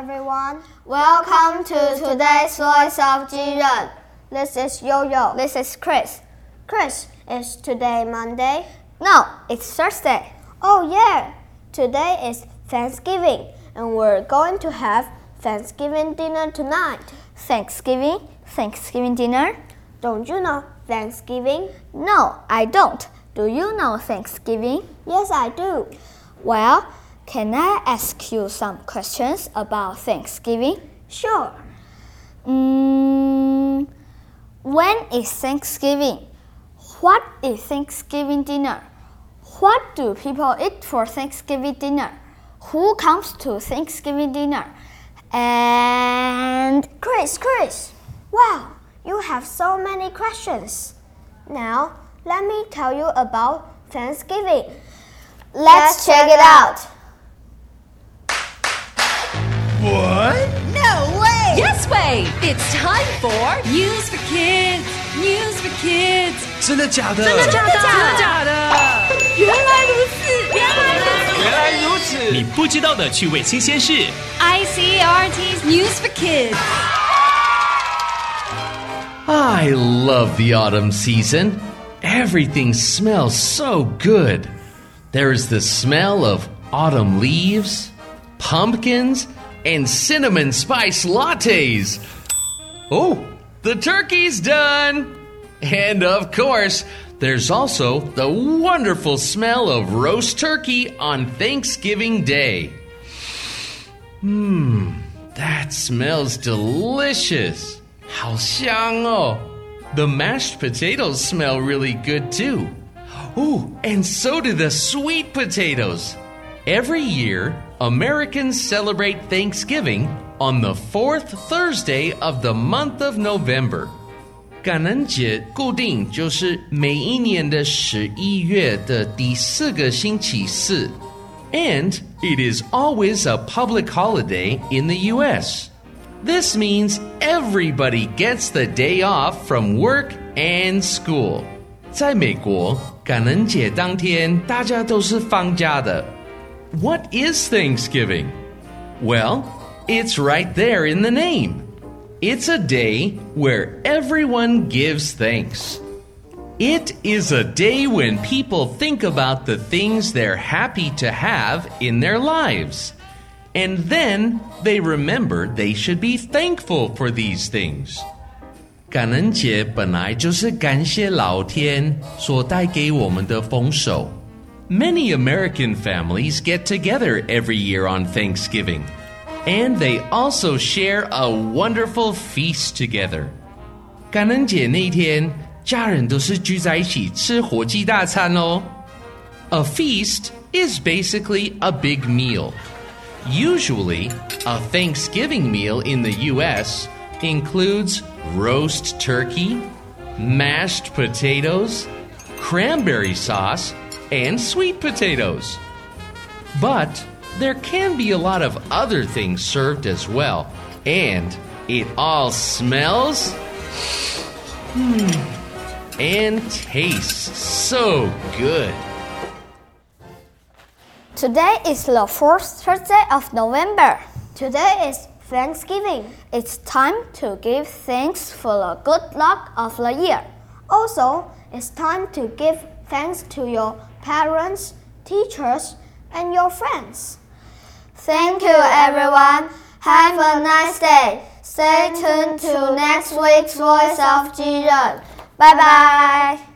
Welcome to today's Voice of Jiren. This is Yo-Yo. This is Chris. Chris, is today Monday? No, it's Thursday. Oh yeah, today is Thanksgiving and we're going to have Thanksgiving dinner tonight. Thanksgiving? Thanksgiving dinner? Don't you know Thanksgiving? No, I don't. Do you know Thanksgiving? Yes, I do. Well, can I ask you some questions about Thanksgiving? Sure. Mm, when is Thanksgiving? What is Thanksgiving dinner? What do people eat for Thanksgiving dinner? Who comes to Thanksgiving dinner? And Chris, Chris, wow, you have so many questions. Now, let me tell you about Thanksgiving. let's check it out. What? No way! Yes way! It's time for News for Kids! News for Kids! 真的假的？真的假的？真的假的？原来如此！原来如此！原来如此！你不知道的趣味新鲜事， ICRT's News for Kids! I love the autumn season. Everything smells so good. There is the smell of autumn leaves, pumpkins, and cinnamon spice lattes. Oh, the turkey's done! And of course, there's also the wonderful smell of roast turkey on Thanksgiving Day. Mmm, that smells delicious. 好香哦. The mashed potatoes smell really good too. Oh, and so do the sweet potatoes. Every year, Americans celebrate Thanksgiving on the fourth Thursday of the month of November. 感恩节固定就是每一年的十一月的第四个星期四，and it is always a public holiday in the U.S. This means everybody gets the day off from work and school. 在美国，感恩节当天大家都是放假的。 What is Thanksgiving? Well, it's right there in the name. It's a day where everyone gives thanks. It is a day when people think about the things they're happy to have in their lives. And then they remember they should be thankful for these things. 感恩节本来就是感谢老天所带给我们的丰收。 Many American families get together every year on Thanksgiving, and they also share a wonderful feast together. 感恩节那天，家人都是聚在一起吃火鸡大餐哦。A feast is basically a big meal. Usually, a Thanksgiving meal in the U.S. includes roast turkey, mashed potatoes, cranberry sauce, and sweet potatoes. But there can be a lot of other things served as well, and it all smells hmm, and tastes so good. Today is the fourth Thursday of November. Today is Thanksgiving. It's time to give thanks for the good luck of the year. Also, it's time to give thanks to your parents, teachers, and your friends. Thank you, everyone. Have a nice day. Stay tuned to next week's Voice of Jiren. Bye bye.